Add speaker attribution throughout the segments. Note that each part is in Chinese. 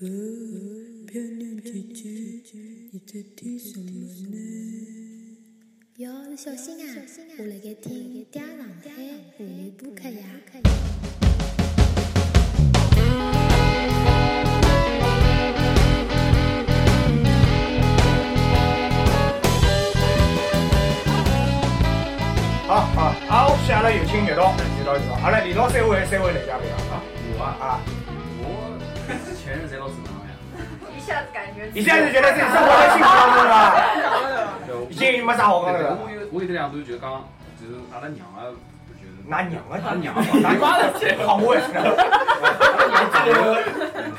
Speaker 1: 哦，漂亮姐姐，你在听什么呢？
Speaker 2: 哟，小心啊！我辣盖听《嗲上海妇女播客》呀。
Speaker 3: 好好好，下来有请叶导，叶导，叶导。好了，李导三位三位来嘉宾啊
Speaker 4: 我啊，
Speaker 5: 一下子感觉
Speaker 3: 你现在是觉得自己生活在幸福当中了，已经没啥好讲的了。
Speaker 4: 我有我有得两段就讲，就是阿拉娘啊，就是
Speaker 3: 拿娘啊，
Speaker 4: 阿拉娘，
Speaker 3: 拿妈的，好我也是。
Speaker 4: 阿拉娘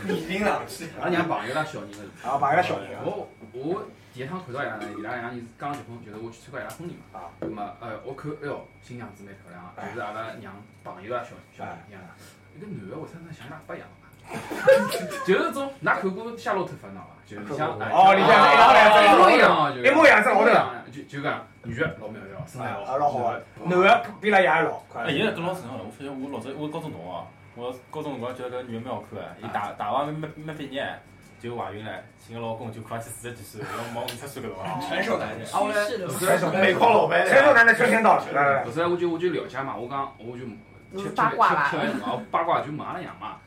Speaker 6: 李冰老师，
Speaker 4: 阿拉娘朋友拉小人的。
Speaker 3: 啊，把一个小人啊，
Speaker 4: 我我第一趟看到伊拉呢，伊拉两人是刚结婚，就是我去参加伊拉婚礼嘛。
Speaker 3: 啊。
Speaker 4: 那么呃，我看，哎哟，新娘子蛮漂亮啊，就是阿拉娘朋友啊，小小人一样的。一个男的，为啥能像喇叭一样嘛？就是种，㑚看过《夏洛特烦恼》伐？就是像哎
Speaker 3: 哦，里向一样
Speaker 4: 一模一，样
Speaker 3: 一模一样，是老头。
Speaker 4: 样，就就讲女的老苗条，身材
Speaker 3: 啊，老好啊，
Speaker 4: 男
Speaker 3: 男的比拉爷还老。
Speaker 6: 哎，现在跟老正常了。我发现我老早我高中同学啊，我高中辰光觉得搿女的蛮好看的，伊大大学没没毕业就怀孕了，寻个老公就快去四十几岁，要毛五十岁搿种啊。
Speaker 5: 成熟男人，
Speaker 4: 啊，后来
Speaker 5: 是的，
Speaker 3: 成熟美矿老板，成熟男的春天到了，
Speaker 4: 不，是，我就我就了解嘛，我讲我就
Speaker 5: 八卦吧
Speaker 4: 八卦就问阿拉娘嘛，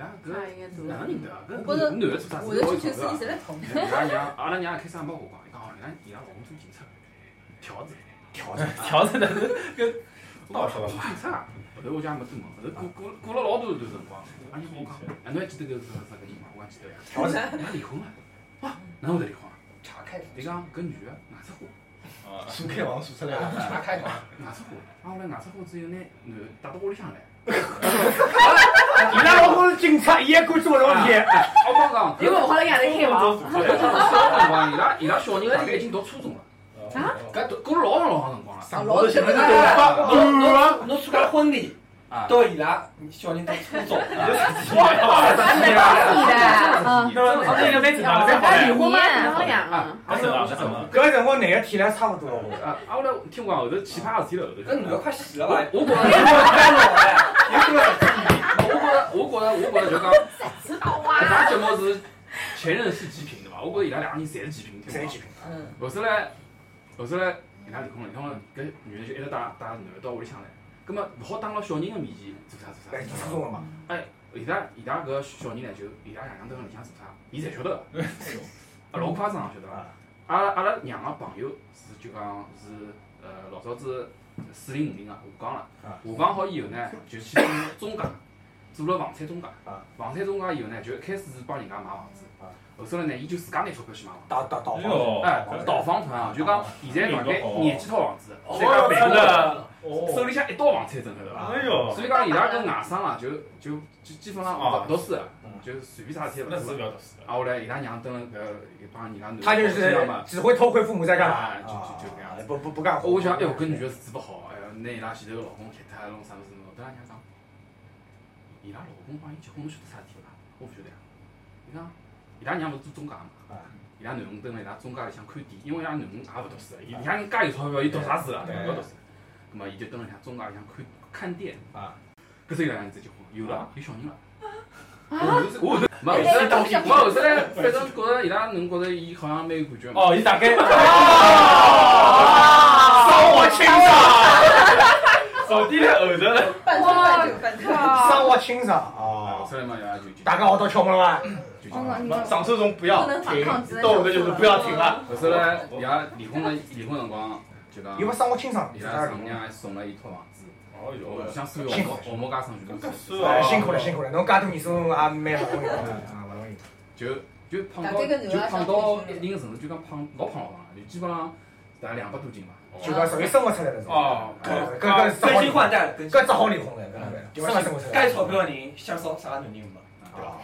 Speaker 4: 伊拉伊拉搿
Speaker 5: 那应该做
Speaker 4: 哪能认得啊？搿
Speaker 5: 我觉得
Speaker 4: 男的做啥事？
Speaker 5: 我的追求是你谁来捅？
Speaker 4: 伊拉娘阿拉娘一开始也没我讲，伊讲哦，伊拉伊拉老公做警察，条子，
Speaker 3: 调子。
Speaker 6: 调子的
Speaker 4: 警察，后头我就也没多问，后头过过过了老多段辰光，阿娘跟我讲，哎，侬还记得搿是啥个人伐？我还记得呀。
Speaker 3: 调整。
Speaker 4: 伊拉离婚了，哇，哪会得离婚啊？
Speaker 3: 查开，
Speaker 4: 伊讲搿女的外出花。
Speaker 6: 啊，
Speaker 7: 数开房数出来了。
Speaker 3: 查开团。
Speaker 4: 外出花，啊，后来外出花之后拿男的带到屋里向来。
Speaker 3: 伊拉老公是警察，伊也敢做搿种事体。
Speaker 4: 我帮讲，
Speaker 5: 因为我好像养的黑王，
Speaker 4: 搿辰光伊拉伊拉小人大概已经读初中了，
Speaker 5: 啊
Speaker 4: 搿都过了老长老长辰光了。
Speaker 7: 上老头现在是
Speaker 6: 侬侬侬参加婚礼，
Speaker 4: 啊，
Speaker 6: 到伊拉小人到初中，你就十几年
Speaker 5: 还
Speaker 6: 了。
Speaker 5: 没到你的，嗯，
Speaker 6: 这应该蛮正常的，蛮好
Speaker 5: 刚离
Speaker 6: 的。
Speaker 5: 婚嘛，好养
Speaker 4: 啊
Speaker 5: 啊，
Speaker 6: 不是啊，不是啊。
Speaker 3: 搿个辰光男的体量差不多。
Speaker 4: 啊，啊，后来听讲后头奇葩事体了后头。
Speaker 6: 搿女的快死了吧？
Speaker 4: 我觉着，
Speaker 6: 该老了，
Speaker 4: 我觉着，我觉着，我觉着就讲，搿
Speaker 5: 啊，
Speaker 4: 档节目是前任是极品对伐？我觉着伊拉两个人侪是极品，
Speaker 3: 侪极品？
Speaker 5: 嗯，
Speaker 4: 后头来，后头来，伊拉离婚了，离婚了，搿女的就一直带带男的到屋里向来，葛末勿好当牢小人的面前做啥做啥
Speaker 3: 来，
Speaker 4: 做啥。
Speaker 3: 初中了嘛。
Speaker 4: 哎，伊拉伊拉搿小人呢，就伊拉爷娘蹲辣里向做啥，伊侪晓得个。啊，老夸张，晓得伐？阿拉阿拉娘个朋友是就讲是呃老早子四零五零个下岗了，下岗好以后呢，就去做中介，做了房产中介。房产中介以后呢，就一开始是帮人家买房子，后首来呢，伊就自家拿钞票去买房子。
Speaker 3: 倒倒倒房。
Speaker 6: 哟，
Speaker 4: 哎，倒房团啊，就讲现在大概廿几套房子，
Speaker 6: 哦
Speaker 4: 再加办公
Speaker 6: 的，
Speaker 4: 手里向一套房产证，晓得伐？
Speaker 6: 哎哟，
Speaker 4: 所以讲伊拉搿外甥啊，就就就基本上勿读书的，就随便啥事体勿
Speaker 6: 那是
Speaker 4: 做。
Speaker 6: 读书
Speaker 4: 啊，后来伊拉娘蹲辣搿一帮伊拉男，
Speaker 3: 他就是
Speaker 4: 嘛，
Speaker 3: 只会偷窥父母在干嘛
Speaker 4: 啊，就就就搿样子。
Speaker 3: 不不不干活。
Speaker 4: 我想，哎哟，搿女的是治不好，哎哟，拿伊拉前头个老公踢脱，弄啥物事弄，跟拉娘讲，伊拉老公帮伊结婚，侬晓得啥事体勿啦？我勿晓得呀。伊讲，伊拉娘勿是做中介嘛，伊拉囡恩蹲辣伊拉中介里向看店，因为伊拉囡恩也勿读书，伊拉人家有钞票，伊读啥书啊？
Speaker 3: 对
Speaker 4: 勿读书。葛末伊就蹲辣里向中介里向看看店。
Speaker 3: 啊。
Speaker 4: 搿时候伊拉娘子结婚，有了，有小人了。我后头是，我后头，没后头来，我后头来，反正觉着伊拉侬觉着伊好像蛮有感觉嘛。
Speaker 6: 哦，伊大概
Speaker 3: 伤我亲上，
Speaker 6: 手低在后头了。
Speaker 5: 半推半就半推，
Speaker 3: 伤我亲上
Speaker 4: 啊，
Speaker 3: 啊！
Speaker 4: 出来嘛，伊拉就就
Speaker 3: 大家好到敲门了吗？
Speaker 4: 就就。
Speaker 7: 上车中不要停到后头就是不要停了。
Speaker 4: 后头来，伊拉离婚了，离婚辰光就讲
Speaker 3: 因，为伤我亲上，
Speaker 4: 伊拉丈母娘还送了一套房子，
Speaker 6: 哦哟，
Speaker 4: 像所有
Speaker 3: 辛苦
Speaker 4: 黄毛家生全部送，
Speaker 6: 是
Speaker 3: 哎，辛苦了辛苦了，侬介多年数也蛮不容易的啊，不容易。
Speaker 4: 就就胖到就胖到一定个程度，就讲胖老胖老胖了，就基本上大概两百多斤吧。
Speaker 3: 就讲属于生活出来了。
Speaker 6: 哦，
Speaker 3: 搿搿搿只好
Speaker 6: 更新换代，更
Speaker 3: 只好离婚的，
Speaker 6: 该钞票的人想烧啥男人嘛，对吧？
Speaker 3: 啊，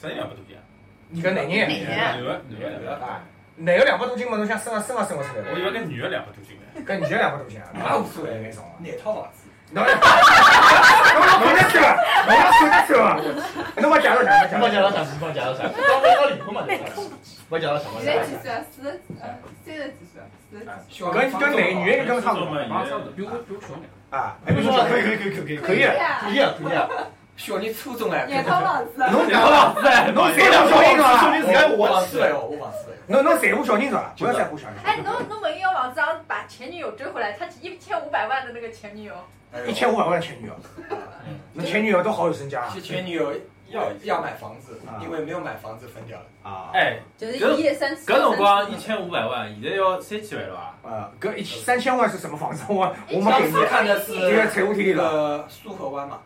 Speaker 6: 啥人两百多斤啊？
Speaker 3: 你跟男人，
Speaker 5: 哪年？
Speaker 6: 女的，男的，女的。
Speaker 3: 啊，男的两百多斤嘛，侬想生啊生啊生活出来的。
Speaker 6: 我以为跟女的两百多斤呢。
Speaker 3: 跟女的两百多斤啊，
Speaker 6: 那无所谓
Speaker 3: 没少啊。
Speaker 6: 哪套房子？
Speaker 3: 侬侬看得出啊，侬看得出啊，侬把介绍讲，
Speaker 7: 帮介绍啥？帮介绍啥？刚刚刚离婚嘛，对吧？帮介绍什么？
Speaker 5: 现在几岁啊？四十，呃，三十几岁啊？四十几。
Speaker 3: 跟跟男女人跟差不多
Speaker 4: 马上比我比我小点。
Speaker 3: 啊。哎，不说可以可以可以可以可以了，
Speaker 7: 可以啊，可以啊。
Speaker 3: 小人初中哎，
Speaker 5: 眼套王子，
Speaker 3: 侬
Speaker 6: 两个老师哎，
Speaker 3: 侬谁部小人
Speaker 7: 说
Speaker 3: 是
Speaker 7: 明自家
Speaker 3: 吧？
Speaker 7: 我
Speaker 3: 忘记了，我忘记了。侬侬在乎小人是吧？不要在乎小人。
Speaker 5: 哎，侬侬问一个王子要把前女友追回来，他一千五百万的那个前女友，
Speaker 3: 一千五百万的前女友，那前女友都好有身家啊
Speaker 8: 是前女友要要买房子
Speaker 3: 啊，
Speaker 8: 因为没有买房子分掉了。
Speaker 3: 啊！
Speaker 6: 哎，
Speaker 5: 就是一夜三十。
Speaker 6: 搿辰光一千五百万，现在要三千万了吧？
Speaker 3: 呃，搿一千三千万是什么房子？我我没给你
Speaker 8: 看的是
Speaker 3: 这个财务体力
Speaker 8: 那
Speaker 3: 了
Speaker 8: 个苏河湾嘛，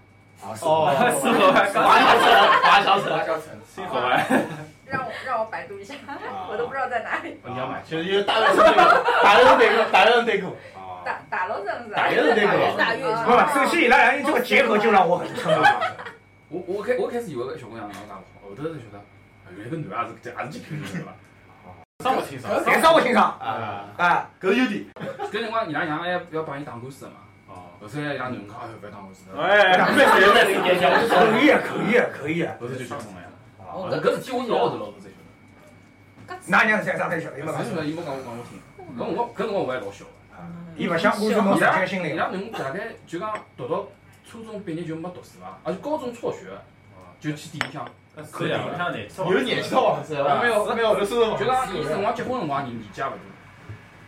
Speaker 3: 啊！苏
Speaker 7: 河
Speaker 6: 湾，苏河湾，
Speaker 7: 华侨城，华侨城，
Speaker 8: 华侨城。
Speaker 6: 苏河湾，
Speaker 5: 让我让我百度一下，我都不知道在哪里。
Speaker 4: 你要买？
Speaker 7: 就是有大学生对过，大学生对过，大学生对过。
Speaker 3: 啊，
Speaker 5: 打打楼是不是？
Speaker 7: 打月是对过
Speaker 5: 打月
Speaker 3: 不不，首先伊拉两人这个结合就让我很瞠目。
Speaker 4: 我我开我开始以为搿小姑娘能介好，后头才晓得，哎原来搿男也是这也是极品人对伐？
Speaker 6: 上不清爽。
Speaker 3: 侪上我欣赏
Speaker 7: 啊，
Speaker 3: 啊！
Speaker 7: 搿优点。
Speaker 4: 搿辰光伊拉娘还要帮伊打官司的嘛，
Speaker 6: 哦，
Speaker 4: 后头伊拉囡讲，哎呦，勿要打官司的，
Speaker 6: 哎，
Speaker 7: 蛮随蛮随点点。
Speaker 3: 可以啊，可以啊，可以啊！
Speaker 4: 后头就结婚了呀。
Speaker 3: 啊
Speaker 4: 哦，搿事体我是老后头老后头才晓得。
Speaker 3: 㑚娘在上才晓得，伊没
Speaker 4: 伊没讲我讲我听。搿辰光搿辰光我还老小的。
Speaker 3: 伊勿想关注侬实
Speaker 4: 伊拉
Speaker 3: 际个心灵。
Speaker 4: 伊拉囡大概就讲读到初中毕业就没读书了，而且高中辍学，就去店里向。
Speaker 6: 可以啊，我像你，
Speaker 7: 有年纪的房子，
Speaker 4: 没有
Speaker 7: 没有，就是
Speaker 4: 就讲伊辰光结婚辰光年年纪也勿大，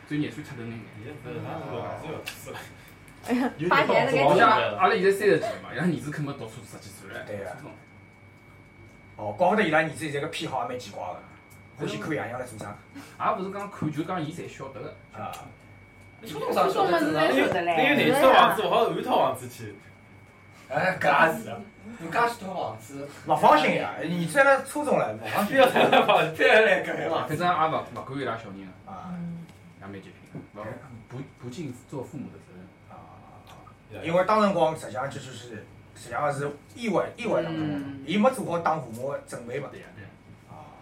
Speaker 4: 只有廿岁出头那眼。
Speaker 5: 八年那个
Speaker 4: 阿拉现在三十几了嘛，伊拉儿子肯没读书十几岁了。
Speaker 3: 对啊哦，怪不得伊拉儿子现在个偏好也蛮奇怪个，欢喜看爷娘来做啥
Speaker 4: 也勿是讲看，就讲伊侪晓得个。
Speaker 3: 啊？
Speaker 8: 初中啥晓得正常。
Speaker 6: 因为廿岁房子，我好换套房子去。
Speaker 8: 哎，搿也是啊，有介许多房子，
Speaker 3: 勿放心呀，儿子辣初中了，勿放 心
Speaker 6: 不要
Speaker 8: 再来搿个房子。
Speaker 4: 反正也勿勿管伊拉小人了，
Speaker 3: 啊
Speaker 4: 也蛮极品的，勿不不尽做父母的责任。
Speaker 3: 啊！因为当辰光实际上就是实际上是意外意外当中，伊没做好当父母的准备嘛。
Speaker 4: 对呀对呀。
Speaker 3: 啊，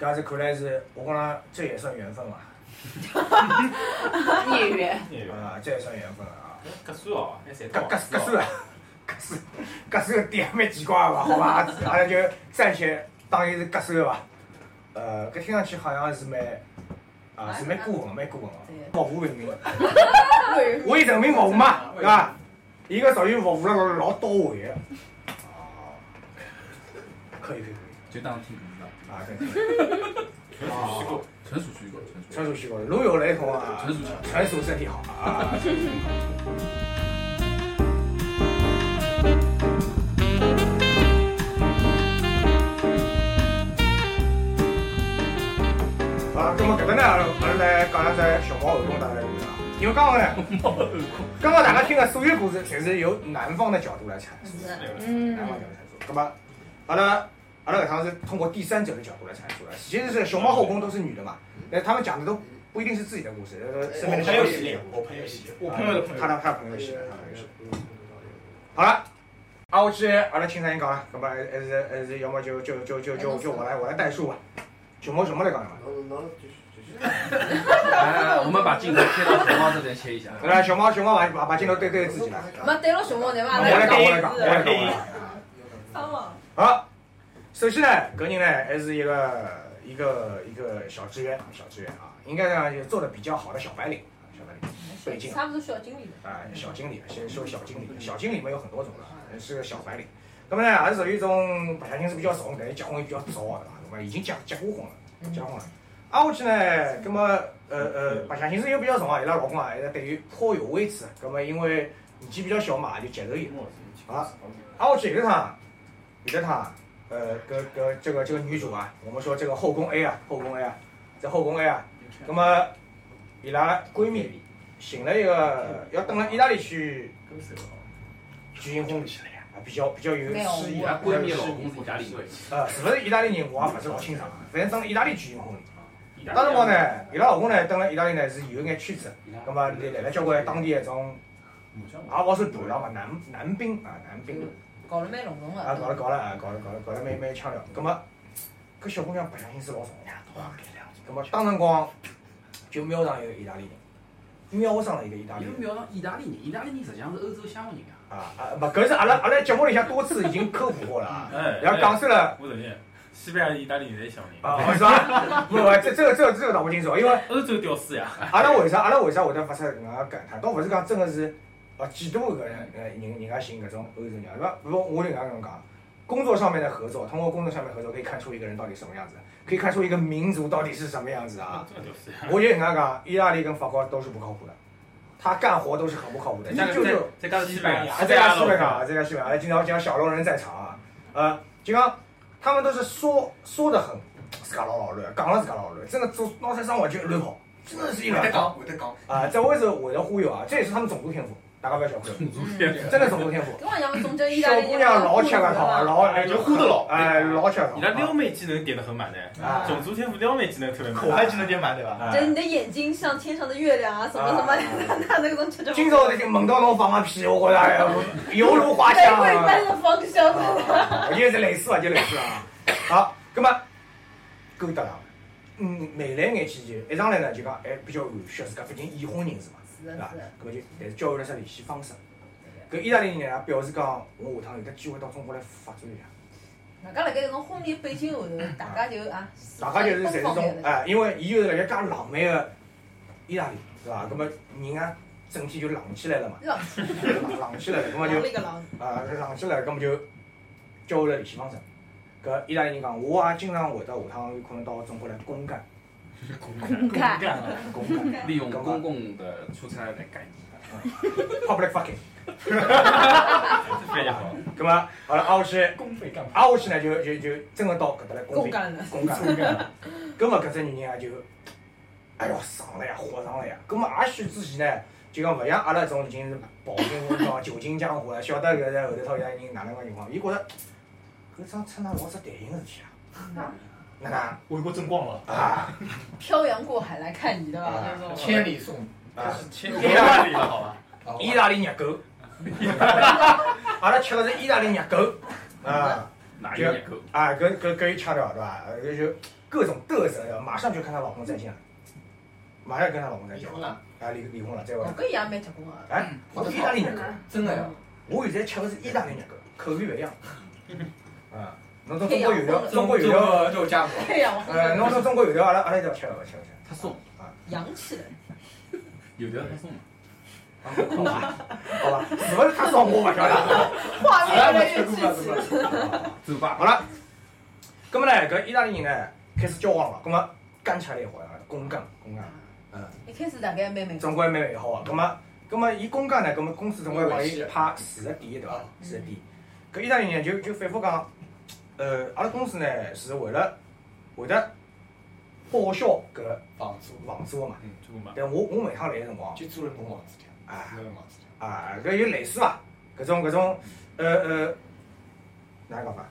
Speaker 3: 搿是看来是我讲了，这也算缘分嘛。
Speaker 5: 孽缘。
Speaker 3: 啊，这也算缘分了啊。
Speaker 6: 搿算哦，还三套
Speaker 3: 搿搿搿算啊，搿个点蛮奇怪个伐？好伐？阿 拉就暂且当伊是搿算个伐？呃，搿听上去好像是蛮啊是蛮过分个，蛮过分个，服务人民，为人民服务嘛，对伐？伊搿属于服务了老老到位个。哦，可以可以可以，
Speaker 4: 就当听故事了。
Speaker 3: 啊对。哦，
Speaker 4: 纯属虚构，纯属
Speaker 3: 纯属虚构，如有雷同啊，
Speaker 4: 纯属巧
Speaker 3: 纯属身体好啊。么搿搭呢，阿拉阿拉来讲两只熊猫后宫大家有啊。因为刚刚呢，刚刚大家听的所有故事，侪是由男方的角度来阐述，
Speaker 5: 嗯
Speaker 3: 男方角度阐述。那么，阿拉阿拉搿趟是通过第三者的角度来阐述的。其实是熊猫后宫都是女的嘛，那他们讲的都不一定是自己的故事，呃，身边的
Speaker 8: 我朋友系
Speaker 3: 小姐姐，
Speaker 8: 我朋友系
Speaker 3: 我朋友的朋友，他的他的朋友系的，他朋友系的。好了，啊，我去，阿拉青山人讲了，那么还是还是要么就就就就就就我来我来代数吧。熊猫熊猫来讲的嘛，
Speaker 4: 哎，我们把镜头切到熊猫这边切一下。
Speaker 3: 对吧？熊猫熊猫把把把镜头对对自己来。
Speaker 5: 没对牢熊猫对伐？
Speaker 3: 我来讲，我来讲，我来讲，我来讲。
Speaker 5: 伤亡。
Speaker 3: 好，首先呢，个人呢还是一个一个一个小职员，小职员啊，应该讲就做的比较好的小白领，小白领，北京
Speaker 5: 差不多小经理的。
Speaker 3: 啊，小经理，先说小经理，小经理嘛有很多种的，是个小白领。那么呢，还是属于一种白相心思比较重，但是结婚也比较早，对伐？那么已经结结过婚了，结婚了。挨下去呢，那么呃呃，白相心思又比较重啊，伊拉老公啊，还是对于颇有微词。那么因为年纪比较小嘛，就接受伊。啊，挨下去有一趟，有一趟，呃，搿搿这个这个女主啊，我们说这个后宫 A 啊，后宫 A 啊，在后宫 A 啊，那么伊拉闺蜜寻了一个要等了意大利去举行婚礼啊，比较比较有诗意啊，
Speaker 4: 她闺蜜老公是意大利人，
Speaker 3: 呃，是勿是意大利人我也勿是老清爽，反正当了意大利举行婚礼。当辰光呢，伊拉老公呢，登了意大利呢是有眼圈子，葛末来来了交关当地一种，也勿算大佬嘛，男男兵啊，男兵
Speaker 5: 搞了蛮隆重
Speaker 3: 啊，搞了。搞了啊，搞了搞了搞了蛮蛮腔调。葛末搿小姑娘白相心思老重呀，葛末当辰光就瞄上一个意大利人，瞄上了一个意大利人。
Speaker 4: 有瞄上意大利人，意大利人实际上是欧洲乡下人啊。
Speaker 3: 啊啊，勿，搿是阿拉阿拉节目里向多次已经科普过了啊，
Speaker 6: 哎，
Speaker 3: 然后讲出了
Speaker 6: 我承认，西班牙、意大利侪小人，
Speaker 3: 啊，是吧？不不，这这个这个这个倒不清楚，因为
Speaker 6: 欧洲屌丝呀，
Speaker 3: 阿拉为啥阿拉为啥会得发出搿能介感叹？倒勿是讲真个是啊，几多个人呃人人家寻搿种欧洲人，对伐？不，我就搿样讲，工作上面的合作，通过工作上面合作可以看出一个人到底什么样子，可以看出一个民族到底是什么样子啊。我就搿样讲，意大利跟法国都是不靠谱的，他干活都是很不靠谱的，你就
Speaker 6: 再加上西班牙，
Speaker 3: 啊，这个西班牙，这个西班牙，今朝讲小龙人在场啊，呃，就讲他们都是说说的很自家老老乱，讲了自家老老乱，真的做脑袋上我就一乱跑，真的是一乱跑
Speaker 8: 会得讲，会得讲。
Speaker 3: 啊，这我是会得忽悠啊，这也是他们种族天赋，大家不要小看，
Speaker 5: 嗯
Speaker 3: 真的种族天赋。小姑娘老吃个套，老哎
Speaker 7: 就呼得老
Speaker 3: 哎，老吃
Speaker 6: 你的撩妹技能点的很满的，
Speaker 3: 啊
Speaker 6: 种族天赋撩妹技能特别满。
Speaker 7: 口嗨技能点满对吧？
Speaker 3: 啊
Speaker 5: 就是你的眼睛像天上的月亮啊，什么什么，那那个种吃着。
Speaker 3: 今朝已经闻到侬放个屁，我觉着哎呀 犹如花
Speaker 5: 玫
Speaker 3: 香啊。
Speaker 5: 瑰般的芳香。
Speaker 3: 啊，就是类似啊，就类似啊。好，那么勾搭上，嗯，眉来眼去就一上来呢就讲，哎，比较含蓄，自家毕竟已婚人士嘛，
Speaker 5: 是的，是的。？
Speaker 3: 葛么就但是教会了啥联系方式。搿意大利人呢也表示讲，我下趟有得机会到中国来发展一下。
Speaker 5: 外加辣盖搿种婚礼背景下头，大家就啊，
Speaker 3: 大家就是侪是种哎，因为伊就是辣盖介浪漫个意大利，对伐？葛么人啊整体就冷起来了嘛，
Speaker 5: 浪
Speaker 3: 冷冷起来了，葛么就。啊，冷起来，葛么就交换了联系方式。搿意大利人讲，我也经常会得下趟有可能到中国来公干，
Speaker 5: 干
Speaker 7: 干。
Speaker 3: 公干
Speaker 4: 利用公共的出差来干你。
Speaker 3: ，public fucking。
Speaker 6: 非常好。
Speaker 3: 葛么好了，挨下去，
Speaker 7: 公费干
Speaker 3: 挨下去呢就就就真个到搿搭来公
Speaker 5: 干了。
Speaker 3: 公干了。葛么搿只女人也就，哎哟上了呀，火上了呀。葛么也许之前呢，就讲勿像阿拉这种已经是饱经风霜、久经江湖了，晓得搿在后头套现在人哪能个情况，伊觉着搿桩出那老只谈心个事体啊。哪能
Speaker 7: 为国争光了。
Speaker 3: 啊？
Speaker 5: 漂洋过海来看你，对吧？
Speaker 3: 啊。
Speaker 8: 千里送
Speaker 3: 啊！
Speaker 6: 千 意大利了，好吧？
Speaker 3: 意大利热狗，阿拉吃的是意大利热狗啊
Speaker 4: 哪一热狗？
Speaker 3: 啊！搿搿搿一腔调对伐？搿就各种嘚瑟，马上就跟她老公再见了，马上跟她老公再见
Speaker 8: 离婚了，
Speaker 3: 啊，离离婚了，再会
Speaker 5: 哦，。搿也蛮结棍个。
Speaker 3: 哎，我是意大利热狗，
Speaker 8: 真的呀。
Speaker 3: 我现在吃的是意大利热狗，口味勿一样。啊，侬从中国油条，中国油条，
Speaker 8: 肉肉夹馍，
Speaker 5: 太阳
Speaker 3: 呃，侬从中国油条，阿拉阿拉一定要吃个吃个吃。
Speaker 4: 他送，
Speaker 5: 洋气的。
Speaker 4: 有条他送嘛。
Speaker 3: 啊好吧，好吧，是勿是太松我勿晓得。
Speaker 5: 画面越来越具体。
Speaker 4: 走吧。
Speaker 3: 好了，葛么呢，搿意大利人呢开始交往了，葛么干起来一会儿，公干公干，嗯，
Speaker 5: 一开始大概蛮蛮。
Speaker 3: 总归蛮美好个。葛么，葛么伊公干呢，葛么公司总归帮伊派四个点，对伐？四个点。搿意大利人就就反复讲，呃，阿拉公司呢是为了会得报销搿
Speaker 8: 房租，
Speaker 3: 房租个嘛。
Speaker 6: 嗯，租个嘛。
Speaker 3: 但我我每趟来个辰光，
Speaker 8: 就租了侬房子条，
Speaker 3: 啊
Speaker 8: 房子条。
Speaker 3: 啊，搿有类似伐？搿种搿种，呃呃，哪能讲法？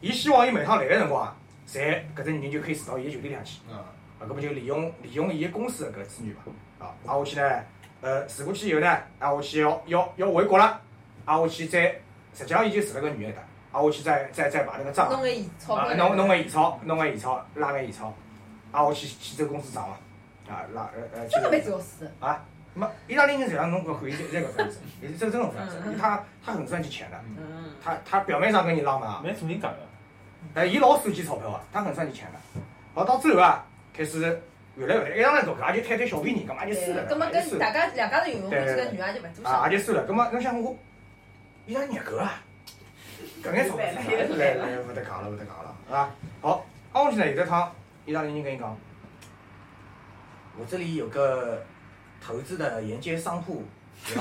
Speaker 3: 伊希望伊每趟来个辰光啊，侪搿只人就可以住到伊个酒店里向去。
Speaker 8: 嗯，
Speaker 3: 啊，搿么就利用利用伊个公司个搿资源嘛。啊，挨下去呢，呃，住过去以后呢，挨下去要要要回国了，挨下去再，实际上伊就住了个女的，挨下去再再再把那个账，
Speaker 5: 弄个现钞。
Speaker 3: 弄弄个现钞，弄个现钞，拉个现钞，挨下去去走公司账嘛，啊，拉呃呃，去
Speaker 5: 这个蛮屌丝。
Speaker 3: 啊，那么意大利人实际上侬搿可以这个分子，也是这这种分子，他他很算计钱的，
Speaker 5: 嗯。
Speaker 3: 他他表面上跟你浪漫啊，
Speaker 6: 蛮做人讲的。
Speaker 3: 哎，伊老收集钞票啊，他很算计钱的。好，到最后啊，开始越来越来，一上来做，也就贪贪小便宜，干嘛就算了，
Speaker 5: 搿么
Speaker 3: 也就算了
Speaker 5: 跟大家两家头游泳，估计搿女也就勿做
Speaker 3: 啊，
Speaker 5: 想。
Speaker 3: 也就算了。搿么侬想我，伊拉热狗啊，搿眼钞票来来来，勿得讲了，勿得讲了，啊。好，挨下去呢，有一趟意大利人跟你讲，我这里有个投资的沿街商铺。
Speaker 8: 意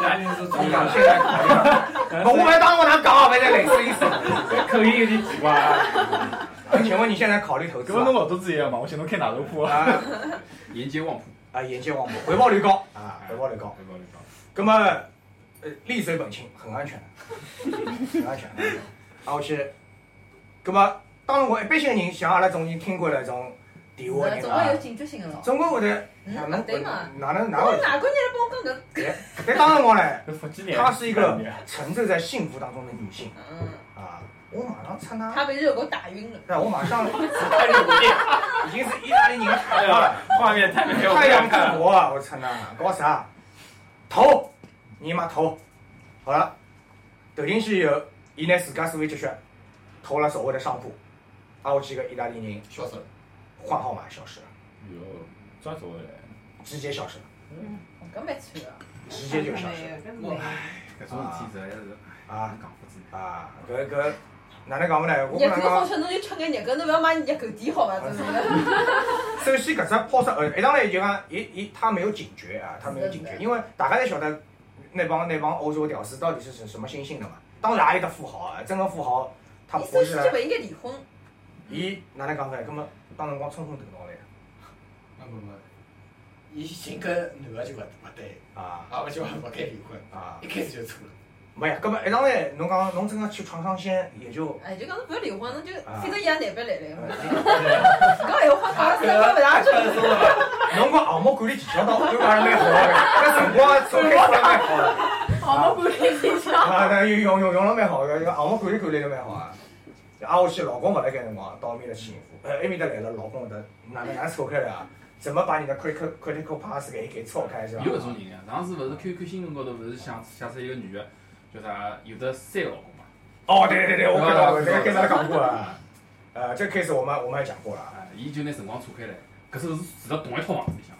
Speaker 8: 大利人是
Speaker 3: 你
Speaker 8: 中港
Speaker 3: 讲现在考虑了，我没当我哪讲啊，反正类似意思。
Speaker 6: 口音有点奇怪啊。
Speaker 3: 请问你现在考虑投资吗
Speaker 7: 搿么侬？老多子一样嘛，我想侬开哪头铺啊。
Speaker 3: 啊
Speaker 4: 沿街旺铺，
Speaker 3: 啊，沿街旺铺，回报率高啊，回报率高。那么，呃，利水本清，很安全的，很安全。挨下去，那么，当然我一般性人像阿拉种已经听过了种电话的人啊
Speaker 5: 总归有，警觉性个咯。
Speaker 3: 总归会得，
Speaker 5: 嗯
Speaker 3: 哪能
Speaker 5: 对嘛
Speaker 3: 哪能哪会？
Speaker 5: 我哪个人来帮我讲搿？
Speaker 3: 对，但当然我呢，
Speaker 6: 搿福建人。
Speaker 3: 她是一个沉醉在幸福当中的女性
Speaker 5: 嗯。
Speaker 3: 啊，我马上趁她，
Speaker 5: 他被热狗打晕了。
Speaker 3: 对，我马上太热不电，已经是意大利人
Speaker 6: 哎
Speaker 3: 太了。
Speaker 6: 呀，画面太美了，
Speaker 3: 太阳之国啊！我操那搞啥？投，你妈投！好了，投进去以后，伊拿自家所有积蓄投了所谓的商铺，挨下去个意大利人
Speaker 8: 消失了。
Speaker 3: 换号码消失了，
Speaker 6: 哟，抓走了。
Speaker 3: 直接消失了。
Speaker 5: 嗯搿蛮惨个。
Speaker 3: 直接就消失了。
Speaker 5: 没有，搿
Speaker 4: 种事体实在是
Speaker 3: 啊
Speaker 4: 讲不出。
Speaker 3: 啊，搿搿哪能讲法呢？我讲，
Speaker 5: 狗好吃，侬就吃眼热狗，侬勿要买热狗店好伐？真是的。
Speaker 3: 首先搿只抛出呃，一上来就讲，伊伊他没有警觉啊，他没有警觉，因为大家侪晓得那帮那帮欧洲屌丝到底是什什么心性的嘛。当然也有的富豪啊，真个富豪，他
Speaker 5: 伊
Speaker 3: 不是
Speaker 5: 首先就勿应该离婚。
Speaker 3: 伊哪能讲法？葛末当辰光冲昏头脑了呀。
Speaker 8: 没没没，伊寻搿男个就勿勿对，
Speaker 3: 啊
Speaker 8: 啊勿就勿该离婚，
Speaker 3: 啊，
Speaker 8: 一开始就错了。
Speaker 3: 没呀，葛末一上来侬讲侬真个去闯闯鲜，也就
Speaker 5: 哎，就讲侬勿要离婚，侬就
Speaker 3: 啊
Speaker 5: 反正伊也难办来来嘛。搿闲话讲了三分勿上去。
Speaker 3: 侬讲项目管理技巧倒对讲是蛮好个，搿辰光做开发蛮好个。
Speaker 5: 项目管理技巧。
Speaker 3: 啊，那，用用用了蛮好个，项目管理管理得蛮好啊。挨下去，老公勿辣盖辰光，到埃面搭去应付，呃，埃面搭来了，老公搿搭哪能哪能错开了啊？怎么把你的 critical critical pass 给给错开是吧？
Speaker 4: 有搿种人呀，上次勿是 QQ 新闻高头勿是想写出一个女个，叫啥有的三个老公嘛？
Speaker 3: 哦，对对对，我看到过，这个 case 阿拉讲过了。呃，这个 case 我们我们也讲过了。
Speaker 4: 啊，伊就拿辰光错开来，搿是住辣同一套房子里向。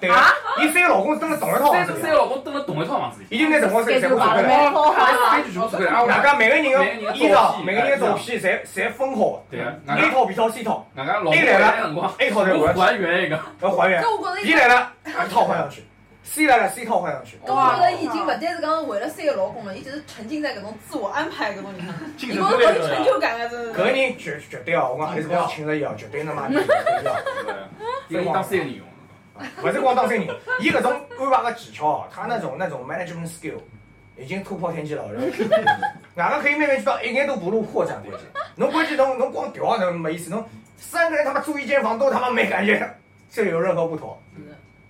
Speaker 3: 对啊，伊三个老公是蹲辣同一套房子里
Speaker 4: 三三个老公蹲辣同一套房子里
Speaker 3: 已经拿辰光侪全部错开
Speaker 5: 蛮
Speaker 3: 来。
Speaker 5: 好哈。
Speaker 4: 根据全部错开来，啊，
Speaker 3: 大家每个人
Speaker 4: 的
Speaker 3: 的衣裳、每个人的照片，侪侪分好
Speaker 4: 对啊
Speaker 3: ，A 套、B 套、C 套。
Speaker 4: 外加老公
Speaker 3: 哎来了，，A 套再
Speaker 4: 还原一个，
Speaker 3: 要还原。
Speaker 5: 伊
Speaker 3: B 来了一套换上去；C 来了，C 套换上去。
Speaker 5: 搿我觉着伊已经勿单是讲为了三个老公了，伊就是沉浸在搿种自我安排搿种里向，
Speaker 7: 精
Speaker 5: 伊觉着老有成就感个，真
Speaker 3: 搿个。人绝绝对哦，我讲何里是光请了伊哦，绝对他妈的对要。
Speaker 4: 因为伊当三个人用。
Speaker 3: 勿是光当三人，伊搿种安排个技巧哦，他那种那种 management skill 已经突破天际了。外加 可以慢慢去到一眼都不露破绽关键。侬关键侬侬光调侬没意思，侬三个人他妈住一间房都他妈没感觉，这有任何不妥？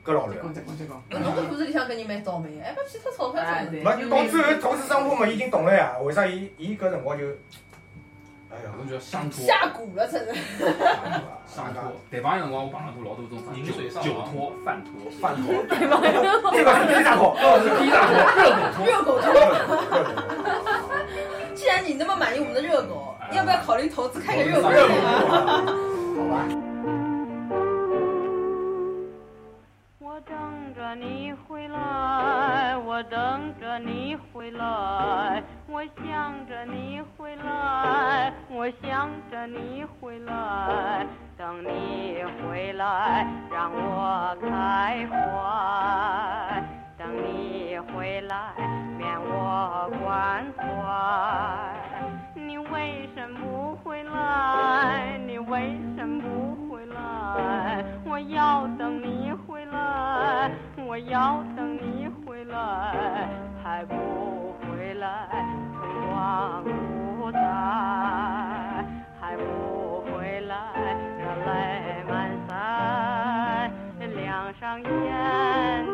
Speaker 3: 搿老乱。
Speaker 4: 再讲再讲。
Speaker 5: 侬搿故事里向搿人蛮倒霉，还把骗脱钞票
Speaker 9: 哎
Speaker 5: 真的。
Speaker 3: 没到最后投资商铺嘛已经懂了呀，为啥伊伊搿辰光就，哎呀，
Speaker 4: 搿种叫上托。
Speaker 5: 下蛊了，真是。
Speaker 4: 上托，台帮有辰光我碰到过老多种
Speaker 7: 饮水上
Speaker 4: 酒托、饭托、
Speaker 3: 饭托，这个是披萨托，这个是披萨 托，
Speaker 5: 热狗托。
Speaker 3: 热 狗
Speaker 5: 既然你那么满意我们的热狗，要不要考虑投资开个热狗
Speaker 3: 热狗
Speaker 5: 店啊？
Speaker 3: 好吧。
Speaker 10: 你回来，我等着你回来，我想着你回来，我想着你回来，等你回来让我开怀，等你回来免我关怀。你为什么不回来？你为什么不回来？我要等你我要等你回来，还不回来，春光不再，还不回来，热泪满腮，两上眼。